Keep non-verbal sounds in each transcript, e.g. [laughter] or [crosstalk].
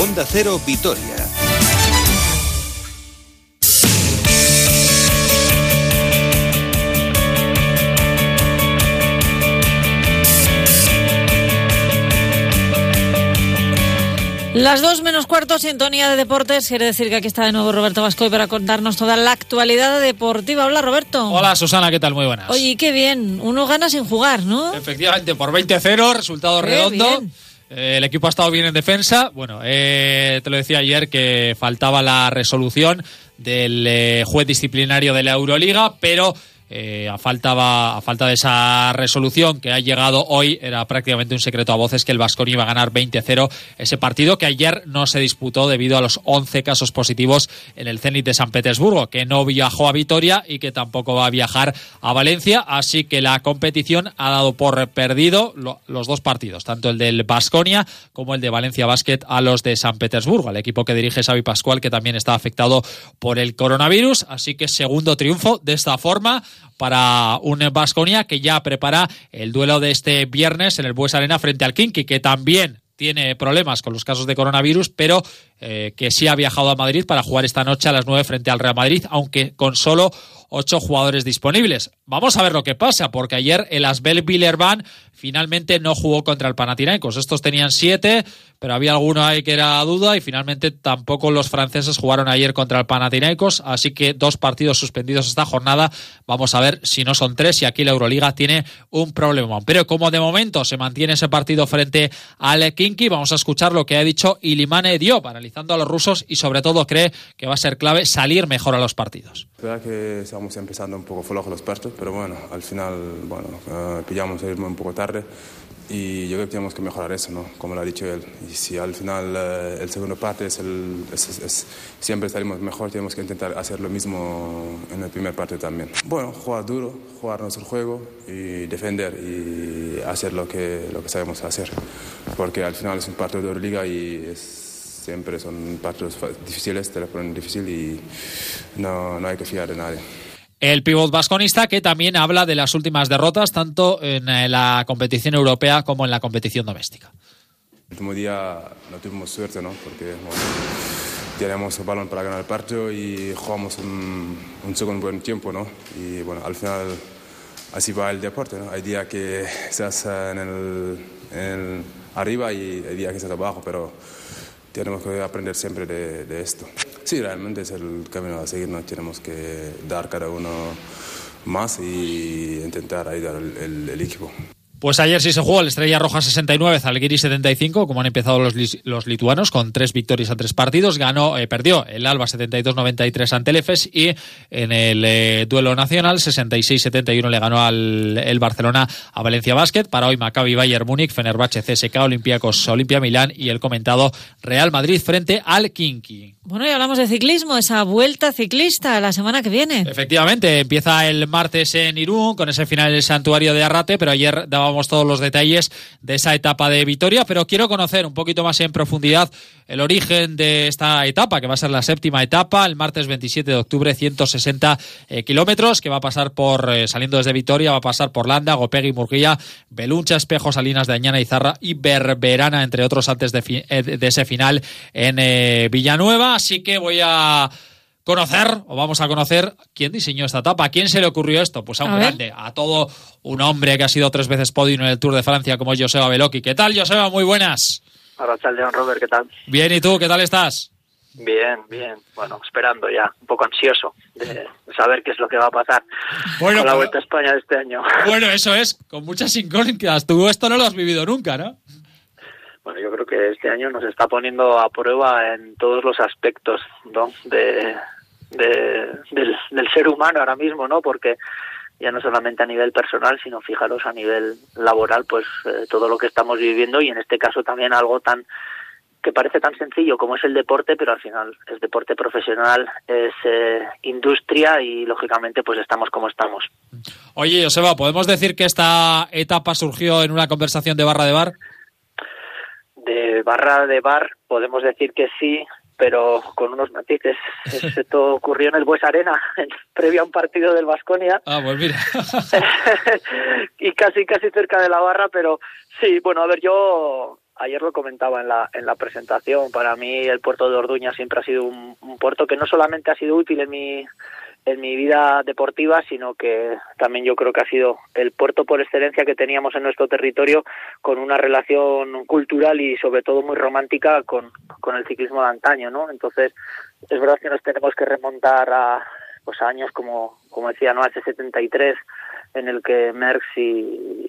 Onda Cero Vitoria. Las dos menos cuarto, sintonía de deportes. Quiere decir que aquí está de nuevo Roberto Vascoy para contarnos toda la actualidad deportiva. Hola, Roberto. Hola, Susana, ¿qué tal? Muy buenas. Oye, qué bien. Uno gana sin jugar, ¿no? Efectivamente, por 20-0, resultado Qué redondo. bien. El equipo ha estado bien en defensa. Bueno, eh, te lo decía ayer que faltaba la resolución del eh, juez disciplinario de la Euroliga, pero eh, a, falta, a falta de esa resolución que ha llegado hoy, era prácticamente un secreto a voces que el Vasconi iba a ganar 20-0 ese partido que ayer no se disputó debido a los 11 casos positivos en el Zenit de San Petersburgo, que no viajó a Vitoria y que tampoco va a viajar a Valencia, así que la competición ha dado por perdido lo- los dos partidos, tanto el del Vasconia como el de Valencia Basket a los de San Petersburgo, al equipo que dirige Xavi Pascual, que también está afectado por el coronavirus, así que segundo triunfo de esta forma para un Vasconia que ya prepara el duelo de este viernes en el Bues Arena frente al Kinky, que también tiene problemas con los casos de coronavirus, pero eh, que sí ha viajado a Madrid para jugar esta noche a las 9 frente al Real Madrid, aunque con solo ocho jugadores disponibles. Vamos a ver lo que pasa, porque ayer el Asbel Villerban finalmente no jugó contra el Panathinaikos. Estos tenían siete, pero había alguno ahí que era duda y finalmente tampoco los franceses jugaron ayer contra el Panathinaikos, así que dos partidos suspendidos esta jornada. Vamos a ver si no son tres y aquí la Euroliga tiene un problema. Pero como de momento se mantiene ese partido frente al Kinky, vamos a escuchar lo que ha dicho Ilimane Diop, analizando a los rusos y sobre todo cree que va a ser clave salir mejor a los partidos. Es verdad que estamos empezando un poco flojos los partidos, pero bueno, al final, bueno, eh, pillamos el ritmo un poco tarde y yo creo que tenemos que mejorar eso, ¿no? Como lo ha dicho él. Y si al final eh, el segundo parte es el, es- es- es- siempre salimos mejor, tenemos que intentar hacer lo mismo en el primer partido también. Bueno, jugar duro, jugar nuestro juego y defender y hacer lo que, lo que sabemos hacer. Porque al final es un partido de Euroliga y es siempre son partidos difíciles, te lo ponen difícil y no, no hay que fiar de nadie. El pívot vasconista que también habla de las últimas derrotas tanto en eh, la competición europea como en la competición doméstica. El último día no tuvimos suerte, ¿no? Porque bueno, el balón para ganar el partido y jugamos un, un segundo buen tiempo, ¿no? Y bueno, al final así va el deporte, ¿no? Hay días que estás en el, en el arriba y hay días que estás abajo, pero tenemos que aprender siempre de, de esto. Sí, realmente es el camino a seguir, ¿no? Tenemos que dar cada uno más y intentar ayudar al equipo. Pues ayer sí se jugó el Estrella Roja 69, Zalgiris 75, como han empezado los, lituanos, con tres victorias a tres partidos. Ganó, eh, perdió el Alba 72-93 ante el EFES y en el eh, duelo nacional 66-71 le ganó al el Barcelona a Valencia Basket. Para hoy Maccabi Bayern Múnich, Fenerbahce CSK, Olympiacos Olimpia Milán y el comentado Real Madrid frente al Kinky. Bueno, y hablamos de ciclismo, esa vuelta ciclista la semana que viene. Efectivamente, empieza el martes en Irún con ese final en el santuario de Arrate, pero ayer todos los detalles de esa etapa de Vitoria, pero quiero conocer un poquito más en profundidad el origen de esta etapa, que va a ser la séptima etapa, el martes 27 de octubre, 160 eh, kilómetros, que va a pasar por, eh, saliendo desde Vitoria, va a pasar por Landa, Gopegui, Murguía, Beluncha, Espejo, Salinas de Añana, Izarra y Berberana, entre otros, antes de, eh, de ese final en eh, Villanueva. Así que voy a conocer, o vamos a conocer, quién diseñó esta etapa, a quién se le ocurrió esto. Pues a un A ver. grande, a todo un hombre que ha sido tres veces podio en el Tour de Francia, como es Joseba Beloki. ¿Qué tal, Joseba? Muy buenas. León Robert, ¿qué tal? Bien, ¿y tú? ¿Qué tal estás? Bien, bien. Bueno, esperando ya, un poco ansioso de saber qué es lo que va a pasar Bueno, con la pero- Vuelta a España de este año. Bueno, eso es, con muchas incógnitas. Tú esto no lo has vivido nunca, ¿no? Bueno, yo creo que este año nos está poniendo a prueba en todos los aspectos de, de- del, del ser humano ahora mismo, ¿no? Porque ya no solamente a nivel personal, sino fijaros a nivel laboral, pues eh, todo lo que estamos viviendo y en este caso también algo tan que parece tan sencillo como es el deporte, pero al final es deporte profesional, es eh, industria y lógicamente pues estamos como estamos. Oye, Joseba, ¿podemos decir que esta etapa surgió en una conversación de barra de bar? De barra de bar podemos decir que sí, pero con unos matices. [laughs] Esto ocurrió en el Bues Arena, [laughs] en- previo a un partido del Vasconia, Ah, pues mira. [laughs] y casi casi cerca de la barra, pero sí, bueno, a ver, yo ayer lo comentaba en la, en la presentación, para mí el puerto de Orduña siempre ha sido un, un puerto que no solamente ha sido útil en mi, en mi vida deportiva, sino que también yo creo que ha sido el puerto por excelencia que teníamos en nuestro territorio con una relación cultural y sobre todo muy romántica con, con el ciclismo de antaño, ¿no? Entonces, es verdad que nos tenemos que remontar a pues años como, como decía, ¿no? Hace 73 en el que Merckx y,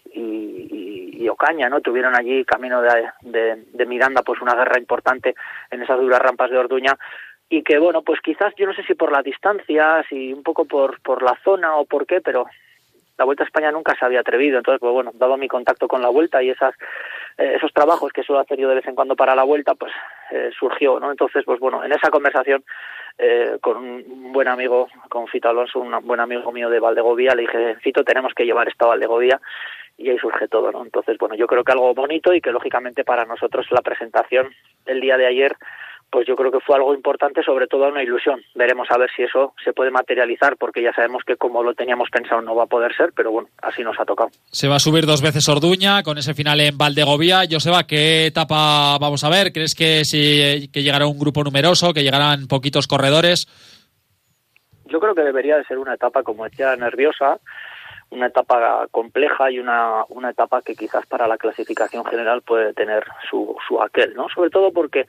Ocaña no tuvieron allí camino de, de, de, Miranda pues una guerra importante en esas duras rampas de Orduña y que bueno pues quizás yo no sé si por las distancias y un poco por por la zona o por qué pero la Vuelta a España nunca se había atrevido entonces pues bueno dado mi contacto con la Vuelta y esas eh, esos trabajos que suelo hacer yo de vez en cuando para la Vuelta pues eh, surgió no entonces pues bueno en esa conversación eh, con un buen amigo, con Fito Alonso, un buen amigo mío de Valdegovía, le dije, Fito, tenemos que llevar esto a Valdegovía y ahí surge todo, ¿no? Entonces, bueno, yo creo que algo bonito y que lógicamente para nosotros la presentación el día de ayer pues yo creo que fue algo importante, sobre todo una ilusión. Veremos a ver si eso se puede materializar, porque ya sabemos que como lo teníamos pensado no va a poder ser, pero bueno, así nos ha tocado. Se va a subir dos veces Orduña con ese final en Valdegovía. Joseba, ¿qué etapa vamos a ver? ¿Crees que, si, que llegará un grupo numeroso, que llegarán poquitos corredores? Yo creo que debería de ser una etapa, como decía, nerviosa, una etapa compleja y una, una etapa que quizás para la clasificación general puede tener su, su aquel, ¿no? Sobre todo porque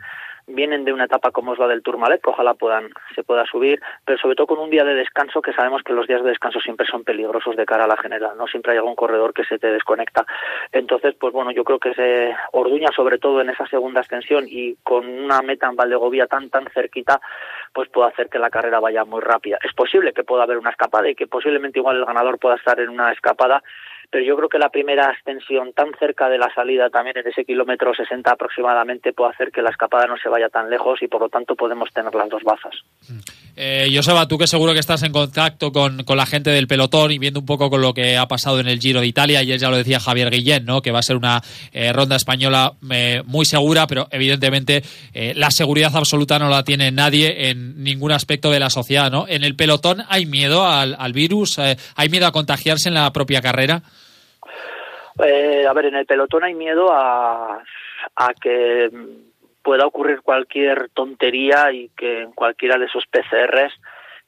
vienen de una etapa como es la del Tourmalet, que ojalá puedan, se pueda subir, pero sobre todo con un día de descanso, que sabemos que los días de descanso siempre son peligrosos de cara a la general, ¿no? Siempre hay algún corredor que se te desconecta. Entonces, pues bueno, yo creo que se Orduña, sobre todo en esa segunda extensión y con una meta en Valdegovía tan, tan cerquita, pues puede hacer que la carrera vaya muy rápida. Es posible que pueda haber una escapada y que posiblemente igual el ganador pueda estar en una escapada pero yo creo que la primera extensión tan cerca de la salida, también en ese kilómetro 60 aproximadamente, puede hacer que la escapada no se vaya tan lejos y por lo tanto podemos tener las dos bazas. Eh, Joseba, tú que seguro que estás en contacto con, con, la gente del pelotón y viendo un poco con lo que ha pasado en el Giro de Italia, ayer ya lo decía Javier Guillén, ¿no? que va a ser una eh, ronda española eh, muy segura, pero evidentemente eh, la seguridad absoluta no la tiene nadie en ningún aspecto de la sociedad. ¿no? En el pelotón hay miedo al, al virus, hay miedo a contagiarse en la propia carrera. Eh, a ver, en el pelotón hay miedo a, a que pueda ocurrir cualquier tontería y que en cualquiera de esos PCRs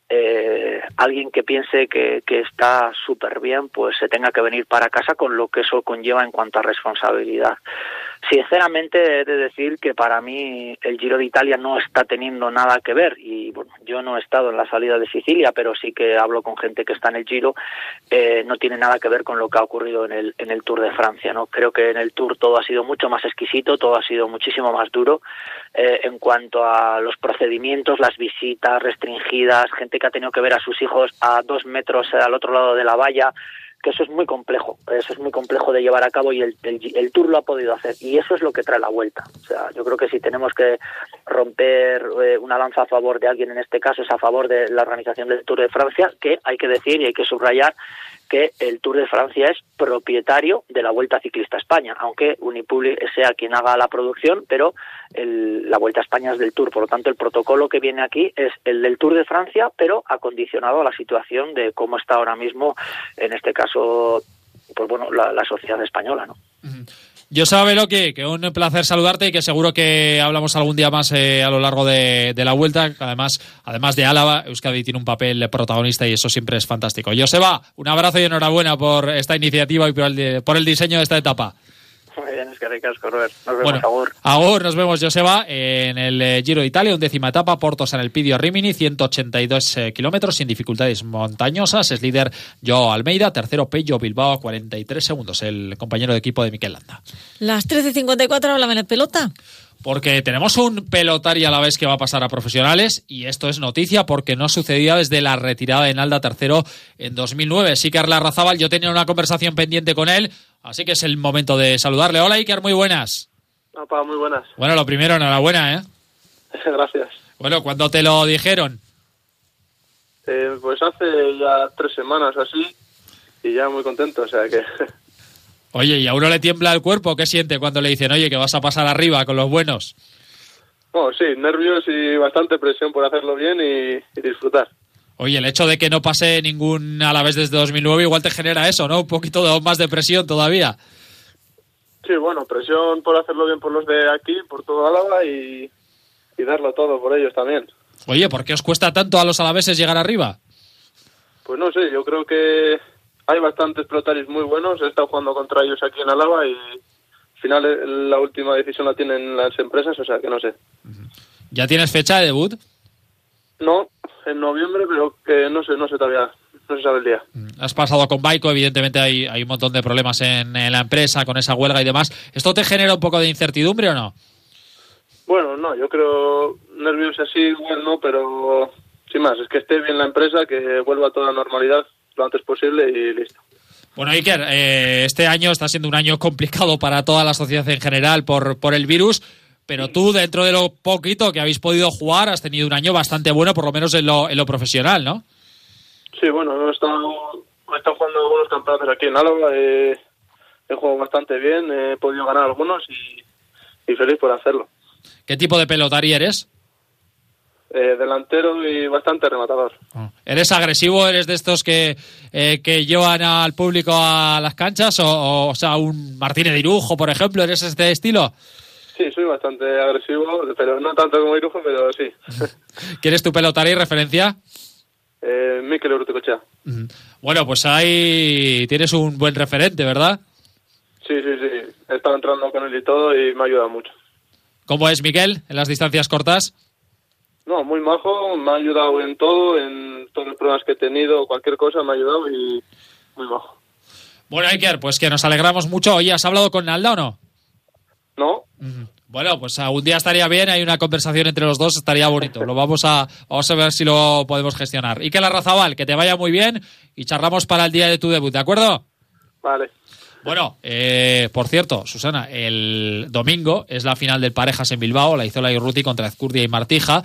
eh, alguien que piense que, que está súper bien, pues se tenga que venir para casa con lo que eso conlleva en cuanto a responsabilidad. Sinceramente he de decir que para mí el Giro de Italia no está teniendo nada que ver y bueno, yo no he estado en la salida de Sicilia, pero sí que hablo con gente que está en el Giro, eh, no tiene nada que ver con lo que ha ocurrido en el, en el Tour de Francia, ¿no? Creo que en el Tour todo ha sido mucho más exquisito, todo ha sido muchísimo más duro eh, en cuanto a los procedimientos, las visitas restringidas, gente que ha tenido que ver a sus hijos a dos metros al otro lado de la valla, que eso es muy complejo, eso es muy complejo de llevar a cabo y el, el, Tour lo ha podido hacer y eso es lo que trae la vuelta. O sea, yo creo que si tenemos que romper eh, una lanza a favor de alguien en este caso es a favor de la organización del Tour de Francia, que hay que decir y hay que subrayar que el Tour de Francia es propietario de la Vuelta Ciclista a España, aunque Unipublic sea quien haga la producción, pero el, la Vuelta a España es del Tour. Por lo tanto, el protocolo que viene aquí es el del Tour de Francia, pero acondicionado a la situación de cómo está ahora mismo, en este caso, pues bueno, la, sociedad española, ¿no? Yo sabelo que, que un placer saludarte y que seguro que hablamos algún día más eh, a lo largo de, de, la vuelta. Además, además de Álava, Euskadi tiene un papel protagonista y eso siempre es fantástico. Joseba, un abrazo y enhorabuena por esta iniciativa y por el, por el diseño de esta etapa. Muy bien, es que ricasco, Robert. Nos vemos, bueno, Agur. Agur, nos vemos, Joseba, en el eh, Giro de Italia, undécima etapa, Portos en el Pidio Rimini, 182 eh, kilómetros sin dificultades montañosas. Es líder Joao Almeida, tercero Pello Bilbao, 43 segundos, el compañero de equipo de Miquel Landa. Las 13.54, háblame de pelota porque tenemos un pelotari a la vez que va a pasar a profesionales y esto es noticia porque no sucedía desde la retirada de Nalda tercero en 2009. Sí que Arla Razábal, yo tenía una conversación pendiente con él, así que es el momento de saludarle. Hola Iker, muy buenas. Opa, muy buenas. Bueno, lo primero, enhorabuena, ¿eh? [laughs] Gracias. Bueno, ¿cuándo te lo dijeron? Eh, pues hace ya tres semanas así y ya muy contento, o sea que... [laughs] Oye, ¿y a uno le tiembla el cuerpo? ¿Qué siente cuando le dicen, oye, que vas a pasar arriba con los buenos? Oh, sí, nervios y bastante presión por hacerlo bien y, y, disfrutar. Oye, el hecho de que no pase ningún a la vez desde 2009 igual te genera eso, ¿no? Un poquito de, más de presión todavía. Sí, bueno, presión por hacerlo bien por los de aquí, por todo Álava y, y darlo todo por ellos también. Oye, ¿por qué os cuesta tanto a los alaveses llegar arriba? Pues no sé, yo creo que hay bastantes pelotaris muy buenos. He estado jugando contra ellos aquí en Álava y al final eh, la última decisión la tienen las empresas, o sea que no sé. ¿Ya tienes fecha de debut? No, en noviembre, pero que no sé, no sé todavía, no se sabe el día. Has pasado con Baico, evidentemente hay, hay un montón de problemas en, en la empresa con esa huelga y demás. ¿Esto te genera un poco de incertidumbre o no? Bueno, no, yo creo nervios así igual no, pero sin más, es que esté bien la empresa, que vuelva a toda normalidad lo antes posible y listo. Bueno, Iker, eh, este año está siendo un año complicado para toda la sociedad en general por, por el virus, pero tú, dentro de lo poquito que habéis podido jugar, has tenido un año bastante bueno, por lo menos en lo, en lo profesional, ¿no? Sí, bueno, he estado, he estado jugando algunos campeonatos aquí en Álava, eh, he jugado bastante bien, he podido ganar algunos y, y feliz por hacerlo. ¿Qué tipo de pelotari eres? Eh, delantero y bastante rematador. ¿Eres agresivo? ¿Eres de estos que, eh, que llevan al público a las canchas? O, o, o sea, un Martínez de Irujo, por ejemplo, ¿eres este estilo? Sí, soy bastante agresivo, pero no tanto como Irujo, pero sí. [laughs] ¿Quién es tu pelotari referencia? eh, Mikel Urticochea. Bueno, pues ahí tienes un buen referente, ¿verdad? Sí, sí, sí. He estado entrando con él y todo y me ha ayudado mucho. ¿Cómo es Miguel en las distancias cortas? No, muy majo, me ha ayudado en todo, en todos los problemas que he tenido, cualquier cosa me ha ayudado y muy majo. Bueno, Iker, pues que nos alegramos mucho. Oye, ¿has hablado con Nalda o no? ¿No? Bueno, pues algún día estaría bien, hay una conversación entre los dos, estaría bonito. Lo vamos a, vamos a ver si lo podemos gestionar. Y que la Razabal, que te vaya muy bien y charlamos para el día de tu debut, ¿de acuerdo? Vale. Bueno, eh, por cierto, Susana, el domingo es la final del Parejas en Bilbao, la Izola y Ruti contra Ezcurdia y Martija.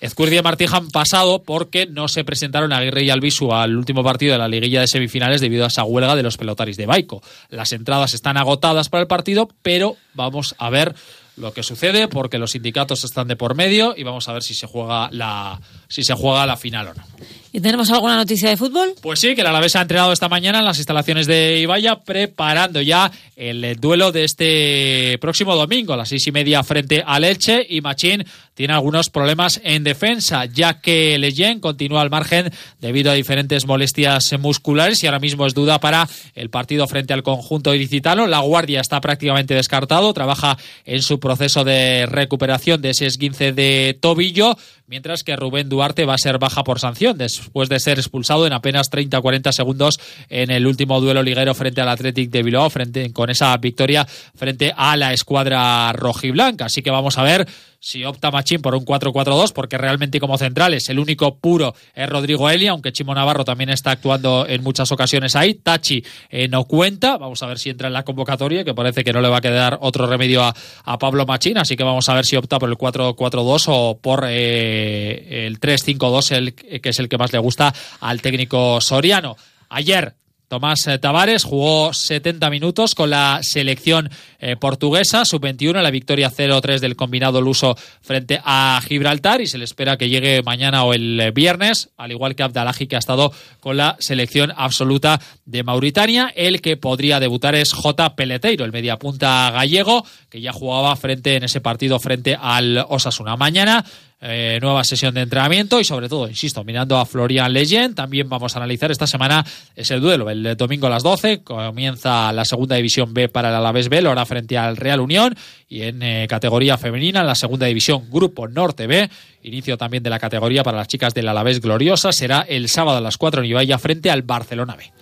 Ezcurdia y Martija han pasado porque no se presentaron Aguirre y Albisu al último partido de la liguilla de semifinales debido a esa huelga de los pelotaris de Baico. Las entradas están agotadas para el partido, pero vamos a ver lo que sucede porque los sindicatos están de por medio y vamos a ver si se juega la si se juega la final o no. ¿Y tenemos alguna noticia de fútbol? Pues sí, que el Alavés ha entrenado esta mañana en las instalaciones de Ibaya, preparando ya el duelo de este próximo domingo, a las seis y media frente al Elche. Y Machín tiene algunos problemas en defensa, ya que Leyen continúa al margen debido a diferentes molestias musculares y ahora mismo es duda para el partido frente al conjunto ilicitano. La guardia está prácticamente descartado, trabaja en su proceso de recuperación de ese esguince de tobillo mientras que Rubén Duarte va a ser baja por sanción después de ser expulsado en apenas 30-40 segundos en el último duelo liguero frente al Athletic de Bilbao, frente, con esa victoria frente a la escuadra rojiblanca. Así que vamos a ver si opta Machín por un 4-4-2, porque realmente como centrales el único puro es Rodrigo Eli, aunque Chimo Navarro también está actuando en muchas ocasiones ahí. Tachi eh, no cuenta, vamos a ver si entra en la convocatoria, que parece que no le va a quedar otro remedio a, Pablo Machín, así que vamos a ver si opta por el 4-4-2 o por eh, el 3-5-2, el, que es el que más le gusta al técnico soriano. Ayer Tomás eh, Tavares jugó 70 minutos con la selección eh, portuguesa, sub-21, la victoria 0-3 del combinado luso frente a Gibraltar y se le espera que llegue mañana o el eh, viernes, al igual que Abdalaji que ha estado con la selección absoluta de Mauritania. El que podría debutar es J. Peleteiro, el mediapunta gallego, que ya jugaba frente en ese partido frente al Osasuna. Mañana eh, nueva sesión de entrenamiento y sobre todo, insisto, mirando a Florian Leyen, también vamos a analizar esta semana ese duelo. El domingo a las 12 comienza la segunda división B para el Alavés B, lo hará frente al Real Unión y en eh, categoría femenina, en la segunda división Grupo Norte B, inicio también de la categoría para las chicas del Alavés Gloriosa, será el sábado a las 4 en Ibaya frente al Barcelona B.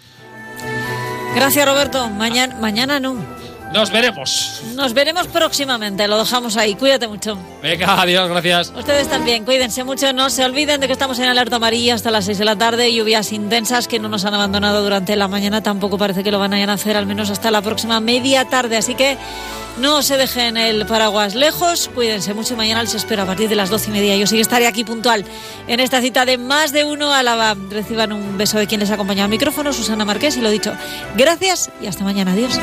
Gracias, Roberto. Mañana, mañana no. Nos veremos. Nos veremos próximamente. Lo dejamos ahí. Cuídate mucho. Venga, adiós, gracias. Ustedes también, cuídense mucho. No se olviden de que estamos en alerta amarilla hasta las 6 de la tarde. Lluvias intensas que no nos han abandonado durante la mañana. Tampoco parece que lo van a hacer, al menos hasta la próxima media tarde. Así que no se dejen el paraguas lejos. Cuídense mucho. Mañana les espero a partir de las 12 y media. Yo sí que estaré aquí puntual en esta cita de más de uno a la Reciban un beso de quien les acompaña al micrófono, Susana Marqués. Y lo dicho, gracias y hasta mañana. Adiós.